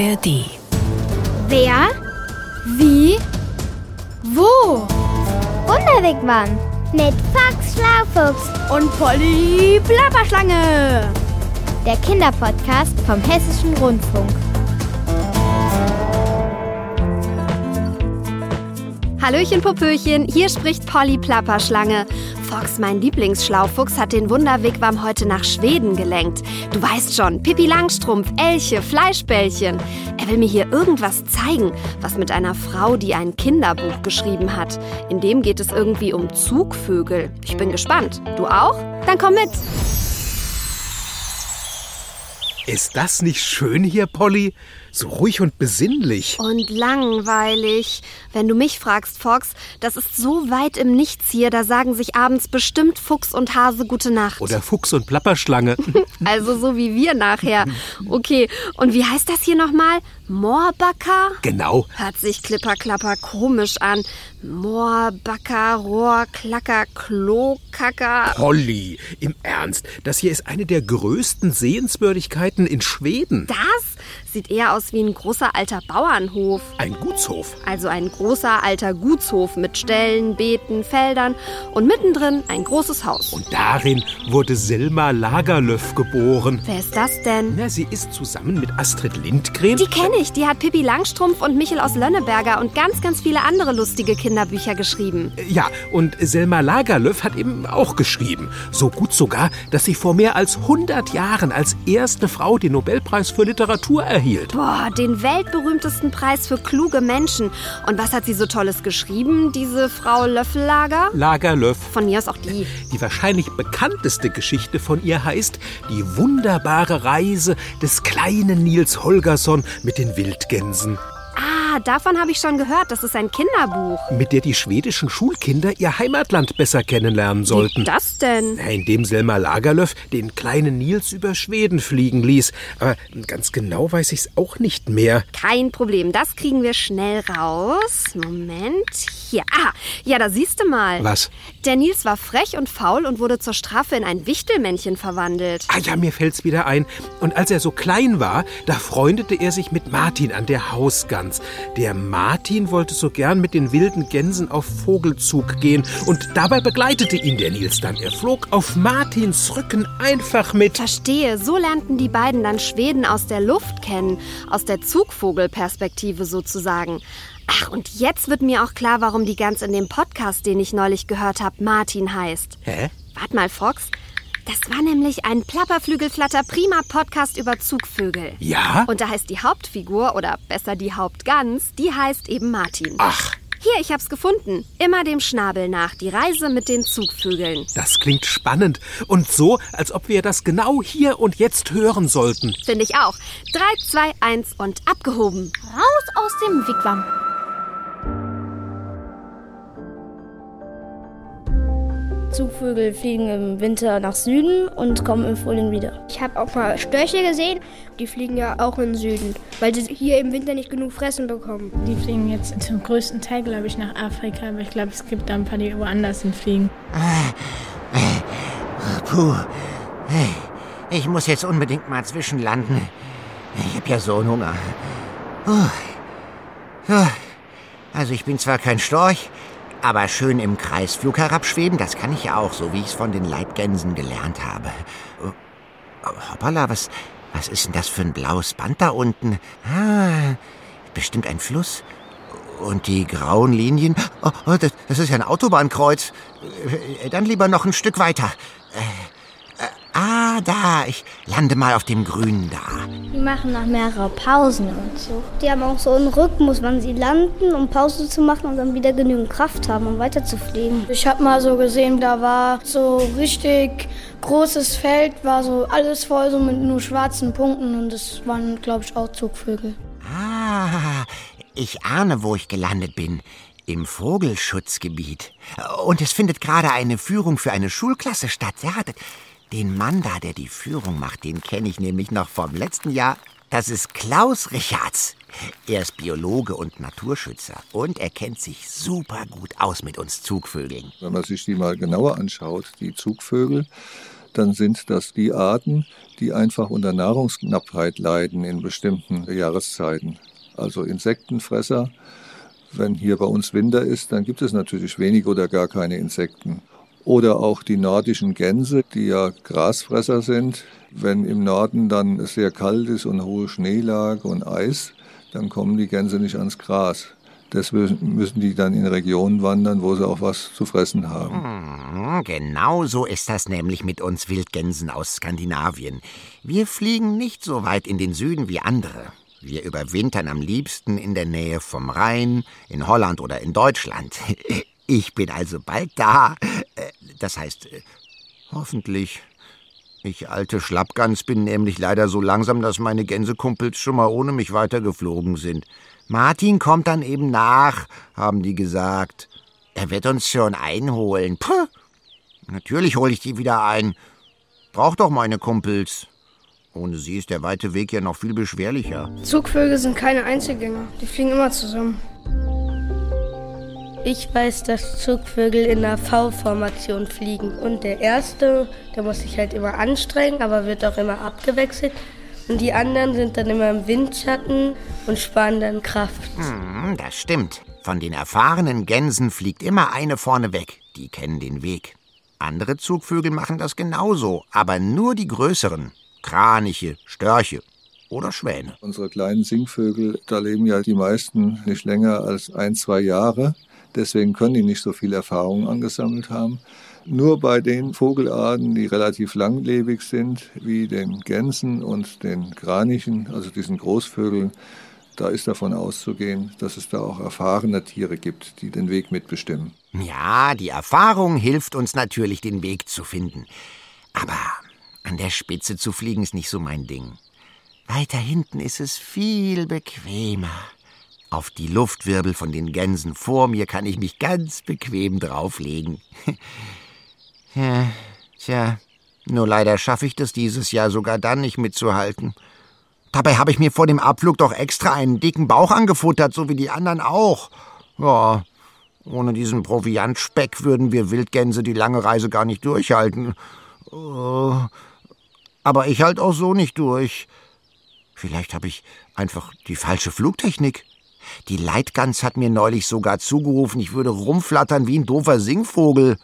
ARD. Wer? Wie? Wo? Wunderwegmann mit Fox Schlaufuchs Und Polly Plapperschlange. der Kinderpodcast vom Hessischen Rundfunk. Hallöchen, Popöchen, hier spricht Polly Plapperschlange. Fox, mein Lieblingsschlaufuchs, hat den Wunderwigwam heute nach Schweden gelenkt. Du weißt schon, Pippi Langstrumpf, Elche, Fleischbällchen. Er will mir hier irgendwas zeigen, was mit einer Frau, die ein Kinderbuch geschrieben hat. In dem geht es irgendwie um Zugvögel. Ich bin gespannt. Du auch? Dann komm mit. Ist das nicht schön hier, Polly? So ruhig und besinnlich. Und langweilig. Wenn du mich fragst, Fox, das ist so weit im Nichts hier, da sagen sich abends bestimmt Fuchs und Hase gute Nacht. Oder Fuchs und Plapperschlange. Also so wie wir nachher. Okay, und wie heißt das hier nochmal? Moorbacker? genau. Hört sich klipperklapper komisch an. Moorbacker, Rohrklacker, Klokacker. Polly, im Ernst, das hier ist eine der größten Sehenswürdigkeiten in Schweden. Das sieht eher aus wie ein großer alter Bauernhof. Ein Gutshof. Also ein großer alter Gutshof mit Ställen, Beeten, Feldern und mittendrin ein großes Haus. Und darin wurde Selma Lagerlöf geboren. Wer ist das denn? Na, sie ist zusammen mit Astrid Lindgren. Die kenne ich. Die hat Pippi Langstrumpf und Michel aus Lönneberger und ganz, ganz viele andere lustige Kinderbücher geschrieben. Ja, und Selma Lagerlöf hat eben auch geschrieben. So gut sogar, dass sie vor mehr als 100 Jahren als erste Frau den Nobelpreis für Literatur erhielt. Boah, den weltberühmtesten Preis für kluge Menschen. Und was hat sie so Tolles geschrieben, diese Frau Löffellager? Lagerlöf. Von mir aus auch die. Die wahrscheinlich bekannteste Geschichte von ihr heißt Die wunderbare Reise des kleinen Nils Holgersson mit den Wildgänsen, Ah, davon habe ich schon gehört. Das ist ein Kinderbuch. mit der die schwedischen Schulkinder ihr Heimatland besser kennenlernen sollten. Wie das denn? Na, Indem Selma Lagerlöf den kleinen Nils über Schweden fliegen ließ. Aber ganz genau weiß ich's auch nicht mehr. Kein Problem, das kriegen wir schnell raus. Moment. Hier. Ah, ja, da siehst du mal. Was? Der Nils war frech und faul und wurde zur Strafe in ein Wichtelmännchen verwandelt. Ah ja, mir fällt's wieder ein. Und als er so klein war, da freundete er sich mit Martin an der Hausgans. Der Martin wollte so gern mit den wilden Gänsen auf Vogelzug gehen und dabei begleitete ihn der Nils dann. Er flog auf Martins Rücken einfach mit. Verstehe, so lernten die beiden dann Schweden aus der Luft kennen, aus der Zugvogelperspektive sozusagen. Ach, und jetzt wird mir auch klar, warum die Gans in dem Podcast, den ich neulich gehört habe, Martin heißt. Hä? Wart mal, Fox. Das war nämlich ein Plapperflügelflatter-Prima-Podcast über Zugvögel. Ja? Und da heißt die Hauptfigur, oder besser die Hauptgans, die heißt eben Martin. Ach, Hier, ich hab's gefunden. Immer dem Schnabel nach. Die Reise mit den Zugvögeln. das klingt spannend. Und so, als ob wir das genau hier und jetzt hören sollten. Finde ich auch. 3, 2, 1 und abgehoben. Raus aus dem Wigwam. Zugvögel fliegen im Winter nach Süden und kommen im Frühling wieder. Ich habe auch mal Störche gesehen, die fliegen ja auch in den Süden, weil sie hier im Winter nicht genug Fressen bekommen. Die fliegen jetzt zum größten Teil, glaube ich, nach Afrika, aber ich glaube, es gibt da ein paar, die woanders hinfliegen. Puh. Hey, Ich muss jetzt unbedingt mal zwischenlanden. Ich hab ja so einen Hunger. Puh. Also ich bin zwar kein Storch, aber schön im Kreisflug herabschweben, das kann ich ja auch, so wie ich es von den Leitgänsen gelernt habe. Oh, Hoppala, was, was ist denn das für ein blaues Band da unten? Ah, bestimmt ein Fluss. Und die grauen Linien? Oh, oh, das, das ist ja ein Autobahnkreuz. Äh, Dann lieber noch ein Stück weiter. Äh, äh, ah, da. Ich lande mal auf dem Grünen da. Die machen nach mehreren Pausen und so. Die haben auch so einen Rhythmus, wann sie landen, um Pause zu machen und dann wieder genügend Kraft haben, um weiterzufliegen. Ich habe mal so gesehen, da war so richtig großes Feld, war so alles voll so mit nur schwarzen Punkten und das waren, glaube ich, auch Zugvögel. Ah, ich ahne, wo ich gelandet bin. Im Vogelschutzgebiet. Und es findet gerade eine Führung für eine Schulklasse statt. Ja, den Mann da, der die Führung macht, den kenne ich nämlich noch vom letzten Jahr. Das ist Klaus Richards. Er ist Biologe und Naturschützer und er kennt sich super gut aus mit uns Zugvögeln. Wenn man sich die mal genauer anschaut, die Zugvögel, dann sind das die Arten, die einfach unter Nahrungsknappheit leiden in bestimmten Jahreszeiten. Also Insektenfresser. Wenn hier bei uns Winter ist, dann gibt es natürlich wenig oder gar keine Insekten. Oder auch die nordischen Gänse, die ja Grasfresser sind. Wenn im Norden dann sehr kalt ist und hohe Schneelage und Eis, dann kommen die Gänse nicht ans Gras. Deswegen müssen die dann in Regionen wandern, wo sie auch was zu fressen haben. Hm, genau so ist das nämlich mit uns Wildgänsen aus Skandinavien. Wir fliegen nicht so weit in den Süden wie andere. Wir überwintern am liebsten in der Nähe vom Rhein, in Holland oder in Deutschland. Ich bin also bald da. Das heißt, äh, hoffentlich. Ich alte Schlappgans bin nämlich leider so langsam, dass meine Gänsekumpels schon mal ohne mich weitergeflogen sind. Martin kommt dann eben nach, haben die gesagt. Er wird uns schon einholen. Puh. Natürlich hole ich die wieder ein. Brauch doch meine Kumpels. Ohne sie ist der weite Weg ja noch viel beschwerlicher. Zugvögel sind keine Einzelgänger. Die fliegen immer zusammen. Ich weiß, dass Zugvögel in der V-Formation fliegen. Und der erste, der muss sich halt immer anstrengen, aber wird auch immer abgewechselt. Und die anderen sind dann immer im Windschatten und sparen dann Kraft. Hm, das stimmt. Von den erfahrenen Gänsen fliegt immer eine vorne weg. Die kennen den Weg. Andere Zugvögel machen das genauso, aber nur die größeren. Kraniche, Störche oder Schwäne. Unsere kleinen Singvögel, da leben ja die meisten nicht länger als ein, zwei Jahre. Deswegen können die nicht so viel Erfahrung angesammelt haben. Nur bei den Vogelarten, die relativ langlebig sind, wie den Gänsen und den Kranichen, also diesen Großvögeln, da ist davon auszugehen, dass es da auch erfahrene Tiere gibt, die den Weg mitbestimmen. Ja, die Erfahrung hilft uns natürlich, den Weg zu finden. Aber an der Spitze zu fliegen ist nicht so mein Ding. Weiter hinten ist es viel bequemer. Auf die Luftwirbel von den Gänsen vor mir kann ich mich ganz bequem drauflegen. ja, tja, nur leider schaffe ich das dieses Jahr sogar dann nicht mitzuhalten. Dabei habe ich mir vor dem Abflug doch extra einen dicken Bauch angefuttert, so wie die anderen auch. Ja, ohne diesen Proviantspeck würden wir Wildgänse die lange Reise gar nicht durchhalten. Oh, aber ich halt auch so nicht durch. Vielleicht habe ich einfach die falsche Flugtechnik. Die Leitgans hat mir neulich sogar zugerufen, ich würde rumflattern wie ein doofer Singvogel.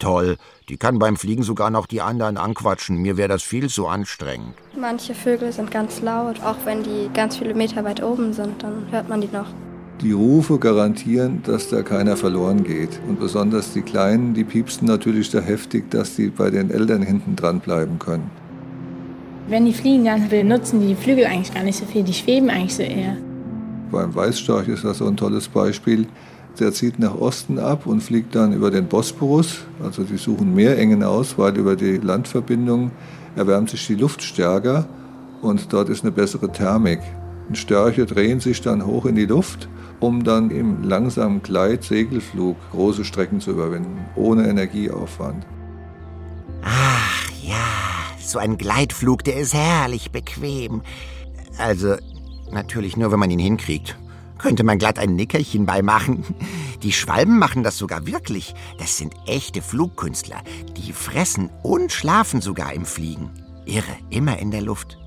Toll, die kann beim Fliegen sogar noch die anderen anquatschen. Mir wäre das viel zu anstrengend. Manche Vögel sind ganz laut, auch wenn die ganz viele Meter weit oben sind, dann hört man die noch. Die Rufe garantieren, dass da keiner verloren geht. Und besonders die Kleinen, die piepsten natürlich da heftig, dass die bei den Eltern hinten dran bleiben können. Wenn die fliegen, dann benutzen die Flügel eigentlich gar nicht so viel. Die schweben eigentlich so eher. Beim Weißstorch ist das so ein tolles Beispiel. Der zieht nach Osten ab und fliegt dann über den Bosporus. Also die suchen Meerengen aus, weil über die Landverbindung erwärmt sich die Luft stärker und dort ist eine bessere Thermik. Und Störche drehen sich dann hoch in die Luft, um dann im langsamen Gleit-Segelflug große Strecken zu überwinden, ohne Energieaufwand. Ach ja, so ein Gleitflug, der ist herrlich bequem. Also Natürlich nur, wenn man ihn hinkriegt. Könnte man glatt ein Nickerchen beimachen. Die Schwalben machen das sogar wirklich. Das sind echte Flugkünstler. Die fressen und schlafen sogar im Fliegen. Irre, immer in der Luft.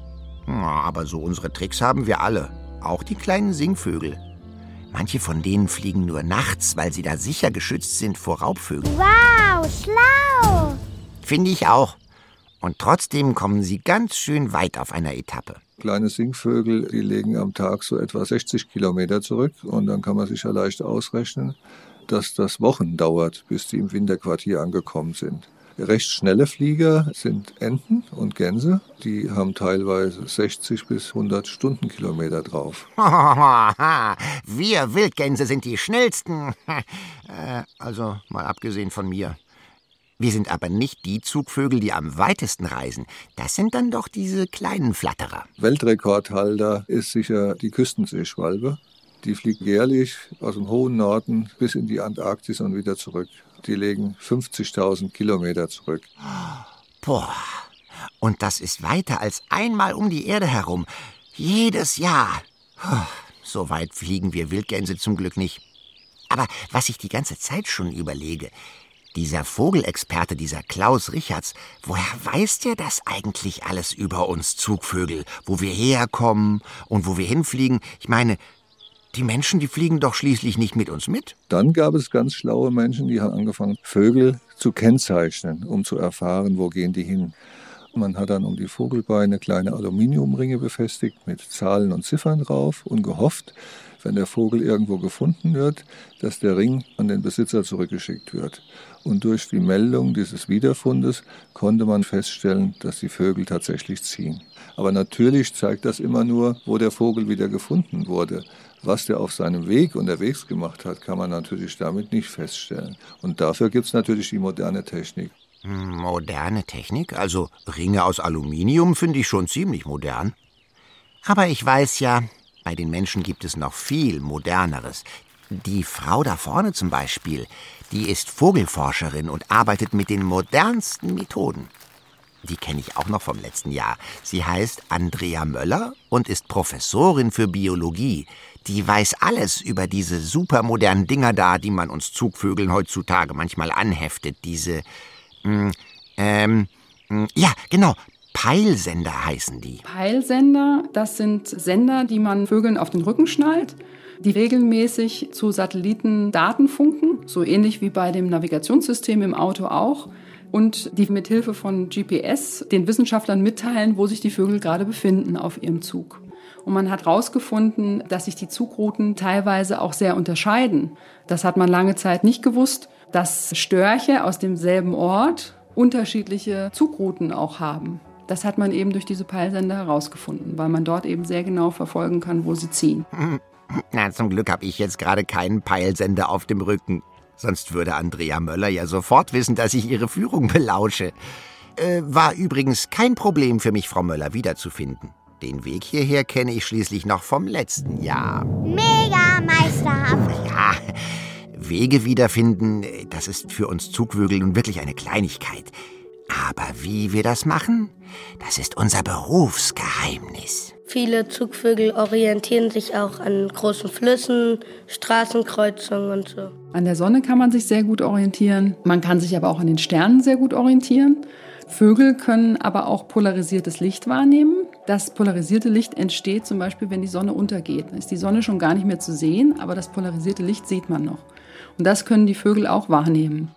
Aber so unsere Tricks haben wir alle. Auch die kleinen Singvögel. Manche von denen fliegen nur nachts, weil sie da sicher geschützt sind vor Raubvögeln. Wow, schlau! Finde ich auch. Und trotzdem kommen sie ganz schön weit auf einer Etappe. Kleine Singvögel, die legen am Tag so etwa 60 Kilometer zurück und dann kann man sich ja leicht ausrechnen, dass das Wochen dauert, bis die im Winterquartier angekommen sind. Recht schnelle Flieger sind Enten und Gänse. Die haben teilweise 60 bis 100 Stundenkilometer drauf. Wir Wildgänse sind die schnellsten. Äh, also mal abgesehen von mir. Wir sind aber nicht die Zugvögel, die am weitesten reisen. Das sind dann doch diese kleinen Flatterer. Weltrekordhalter ist sicher die Küstenseeschwalbe. Die fliegt jährlich aus dem hohen Norden bis in die Antarktis und wieder zurück. Die legen 50.000 Kilometer zurück. Boah, und das ist weiter als einmal um die Erde herum. Jedes Jahr. So weit fliegen wir Wildgänse zum Glück nicht. Aber was ich die ganze Zeit schon überlege, Dieser Vogelexperte, dieser Klaus Richards, woher weiß der das eigentlich alles über uns Zugvögel? Wo wir herkommen und wo wir hinfliegen? Ich meine, die Menschen, die fliegen doch schließlich nicht mit uns mit. Dann gab es ganz schlaue Menschen, die haben angefangen, Vögel zu kennzeichnen, um zu erfahren, wo gehen die hin. Man hat dann um die Vogelbeine kleine Aluminiumringe befestigt mit Zahlen und Ziffern drauf und gehofft, wenn der Vogel irgendwo gefunden wird, dass der Ring an den Besitzer zurückgeschickt wird. Und durch die Meldung dieses Wiederfundes konnte man feststellen, dass die Vögel tatsächlich ziehen. Aber natürlich zeigt das immer nur, wo der Vogel wieder gefunden wurde. Was der auf seinem Weg unterwegs gemacht hat, kann man natürlich damit nicht feststellen. Und dafür gibt es natürlich die moderne Technik. Moderne Technik? Also Ringe aus Aluminium finde ich schon ziemlich modern. Aber ich weiß ja, bei den Menschen gibt es noch viel moderneres. Die Frau da vorne zum Beispiel, die ist Vogelforscherin und arbeitet mit den modernsten Methoden. Die kenne ich auch noch vom letzten Jahr. Sie heißt Andrea Möller und ist Professorin für Biologie. Die weiß alles über diese supermodernen Dinger da, die man uns Zugvögeln heutzutage manchmal anheftet. Diese, ähm, mh, mm, ja, genau, Peilsender heißen die. Peilsender, das sind Sender, die man Vögeln auf den Rücken schnallt, die regelmäßig zu Satelliten Daten funken, so ähnlich wie bei dem Navigationssystem im Auto auch und die mit Hilfe von GPS den Wissenschaftlern mitteilen, wo sich die Vögel gerade befinden auf ihrem Zug. Und man hat herausgefunden, dass sich die Zugrouten teilweise auch sehr unterscheiden. Das hat man lange Zeit nicht gewusst, dass Störche aus demselben Ort unterschiedliche Zugrouten auch haben. Das hat man eben durch diese Peilsender herausgefunden, weil man dort eben sehr genau verfolgen kann, wo sie ziehen. Na, zum Glück habe ich jetzt gerade keinen Peilsender auf dem Rücken. Sonst würde Andrea Möller ja sofort wissen, dass ich ihre Führung belausche. Äh, war übrigens kein Problem für mich, Frau Möller wiederzufinden. Den Weg hierher kenne ich schließlich noch vom letzten Jahr. Mega meisterhaft. Ja, Wege wiederfinden, das ist für uns Zugvögel nun wirklich eine Kleinigkeit. Aber wie wir das machen, das ist unser Berufsgeheimnis. Viele Zugvögel orientieren sich auch an großen Flüssen, Straßenkreuzungen und so. An der Sonne kann man sich sehr gut orientieren. Man kann sich aber auch an den Sternen sehr gut orientieren. Vögel können aber auch polarisiertes Licht wahrnehmen. Das polarisierte Licht entsteht zum Beispiel, wenn die Sonne untergeht. Dann ist die Sonne schon gar nicht mehr zu sehen, aber das polarisierte Licht sieht man noch. Und das können die Vögel auch wahrnehmen.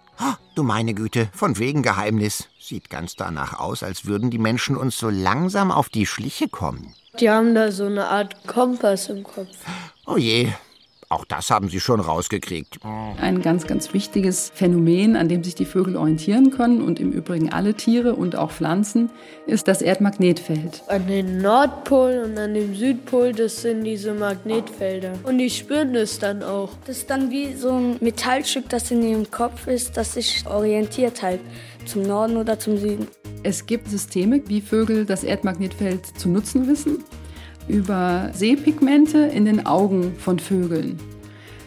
Du meine Güte, von wegen Geheimnis. Sieht ganz danach aus, als würden die Menschen uns so langsam auf die Schliche kommen. Die haben da so eine Art Kompass im Kopf. Oh je, auch das haben Sie schon rausgekriegt. Ein ganz, ganz wichtiges Phänomen, an dem sich die Vögel orientieren können und im Übrigen alle Tiere und auch Pflanzen, ist das Erdmagnetfeld. An den Nordpol und an dem Südpol, das sind diese Magnetfelder. Und die spüren das dann auch. Das ist dann wie so ein Metallstück, das in ihrem Kopf ist, das sich orientiert halt zum Norden oder zum Süden. Es gibt Systeme, wie Vögel das Erdmagnetfeld zu nutzen wissen über Sehpigmente in den Augen von Vögeln.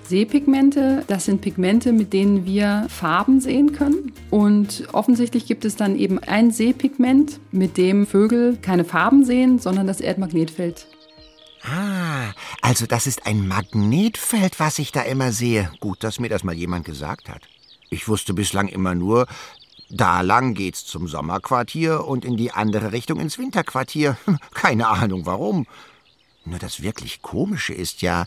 Sehpigmente, das sind Pigmente, mit denen wir Farben sehen können. Und offensichtlich gibt es dann eben ein Sehpigment, mit dem Vögel keine Farben sehen, sondern das Erdmagnetfeld. Ah, also das ist ein Magnetfeld, was ich da immer sehe. Gut, dass mir das mal jemand gesagt hat. Ich wusste bislang immer nur, da lang geht's zum Sommerquartier und in die andere Richtung ins Winterquartier. Keine Ahnung warum. Nur das wirklich Komische ist ja,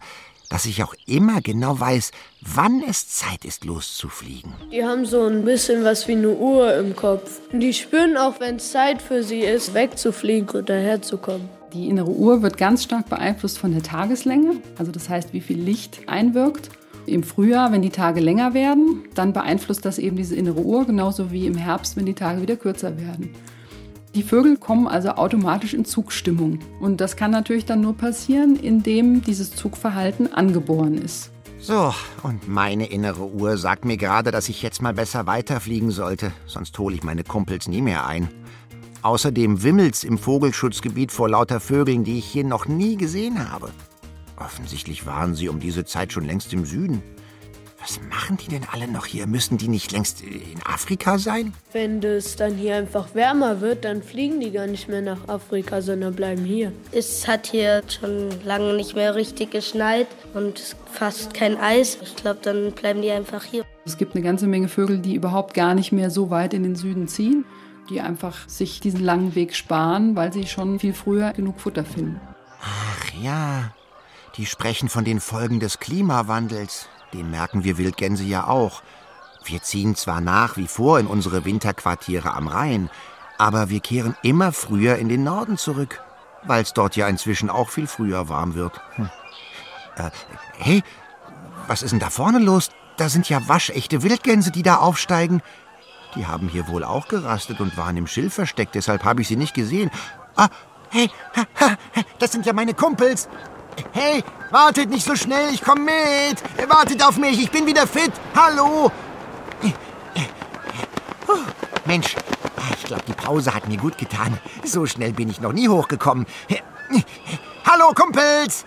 dass ich auch immer genau weiß, wann es Zeit ist, loszufliegen. Die haben so ein bisschen was wie eine Uhr im Kopf. Die spüren auch, wenn es Zeit für sie ist, wegzufliegen und daherzukommen. Die innere Uhr wird ganz stark beeinflusst von der Tageslänge, also das heißt, wie viel Licht einwirkt. Im Frühjahr, wenn die Tage länger werden, dann beeinflusst das eben diese innere Uhr, genauso wie im Herbst, wenn die Tage wieder kürzer werden. Die Vögel kommen also automatisch in Zugstimmung. Und das kann natürlich dann nur passieren, indem dieses Zugverhalten angeboren ist. So, und meine innere Uhr sagt mir gerade, dass ich jetzt mal besser weiterfliegen sollte, sonst hole ich meine Kumpels nie mehr ein. Außerdem wimmelt's im Vogelschutzgebiet vor lauter Vögeln, die ich hier noch nie gesehen habe. Offensichtlich waren sie um diese Zeit schon längst im Süden. Was machen die denn alle noch hier? Müssen die nicht längst in Afrika sein? Wenn es dann hier einfach wärmer wird, dann fliegen die gar nicht mehr nach Afrika, sondern bleiben hier. Es hat hier schon lange nicht mehr richtig geschneit und fast kein Eis. Ich glaube, dann bleiben die einfach hier. Es gibt eine ganze Menge Vögel, die überhaupt gar nicht mehr so weit in den Süden ziehen, die einfach sich diesen langen Weg sparen, weil sie schon viel früher genug Futter finden. Ach ja, die sprechen von den Folgen des Klimawandels. Den merken wir Wildgänse ja auch. Wir ziehen zwar nach wie vor in unsere Winterquartiere am Rhein, aber wir kehren immer früher in den Norden zurück, weil es dort ja inzwischen auch viel früher warm wird. Hm. Äh, hey, was ist denn da vorne los? Da sind ja waschechte Wildgänse, die da aufsteigen. Die haben hier wohl auch gerastet und waren im Schilf versteckt, deshalb habe ich sie nicht gesehen. Ah, hey, ha, ha, das sind ja meine Kumpels. Hey, wartet nicht so schnell, ich komme mit. Wartet auf mich, ich bin wieder fit. Hallo. Mensch, ich glaube, die Pause hat mir gut getan. So schnell bin ich noch nie hochgekommen. Hallo, Kumpels.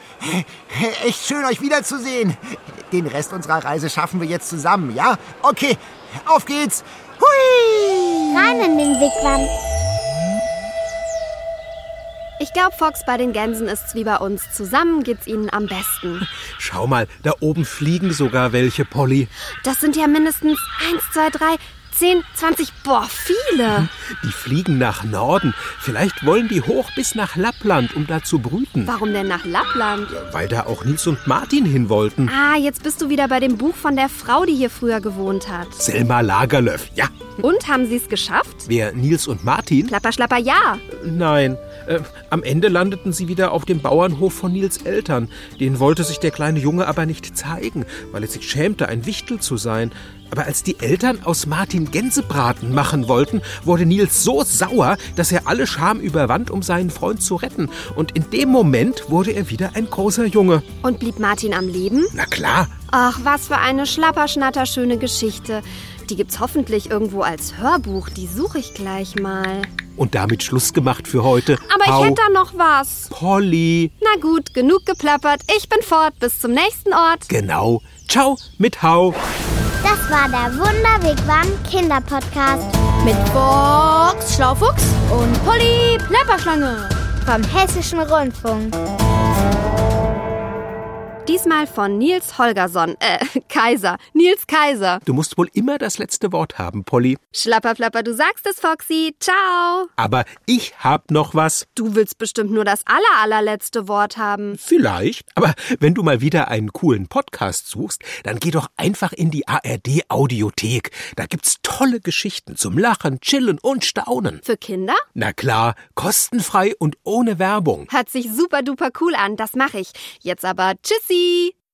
Echt schön, euch wiederzusehen. Den Rest unserer Reise schaffen wir jetzt zusammen, ja? Okay, auf geht's. Hui! Rein in den Wigwam. Ich glaube, Fox, bei den Gänsen ist's wie bei uns. Zusammen geht's ihnen am besten. Schau mal, da oben fliegen sogar welche, Polly. Das sind ja mindestens eins, zwei, drei, zehn, zwanzig, boah, viele. Die fliegen nach Norden. Vielleicht wollen die hoch bis nach Lappland, um da zu brüten. Warum denn nach Lappland? Weil da auch Nils und Martin hin wollten. Ah, jetzt bist du wieder bei dem Buch von der Frau, die hier früher gewohnt hat. Selma Lagerlöf, ja. Und haben sie es geschafft? Wer, Nils und Martin? Klapper, schlapper, ja. Nein. Äh, am Ende landeten sie wieder auf dem Bauernhof von Nils Eltern. Den wollte sich der kleine Junge aber nicht zeigen, weil er sich schämte, ein Wichtel zu sein. Aber als die Eltern aus Martin Gänsebraten machen wollten, wurde Nils so sauer, dass er alle Scham überwand, um seinen Freund zu retten. Und in dem Moment wurde er wieder ein großer Junge. Und blieb Martin am Leben? Na klar. Ach, was für eine schlapperschnatterschöne Geschichte. Die gibt's hoffentlich irgendwo als Hörbuch. Die suche ich gleich mal. Und damit Schluss gemacht für heute. Aber Hau. ich hätte da noch was. Polly. Na gut, genug geplappert. Ich bin fort. Bis zum nächsten Ort. Genau. Ciao mit Hau. Das war der Wunderwigwam Kinderpodcast Mit Box Schlaufuchs und Polly Plapperschlange. vom Hessischen Rundfunk. Diesmal von Nils Holgersson. Äh, Kaiser. Nils Kaiser. Du musst wohl immer das letzte Wort haben, Polly. Schlapperflapper, du sagst es, Foxy. Ciao. Aber ich hab noch was. Du willst bestimmt nur das aller, allerletzte Wort haben. Vielleicht. Aber wenn du mal wieder einen coolen Podcast suchst, dann geh doch einfach in die ARD Audiothek. Da gibt's tolle Geschichten zum Lachen, Chillen und Staunen. Für Kinder? Na klar, kostenfrei und ohne Werbung. Hört sich super duper cool an. Das mache ich. Jetzt aber Tschüssi. 一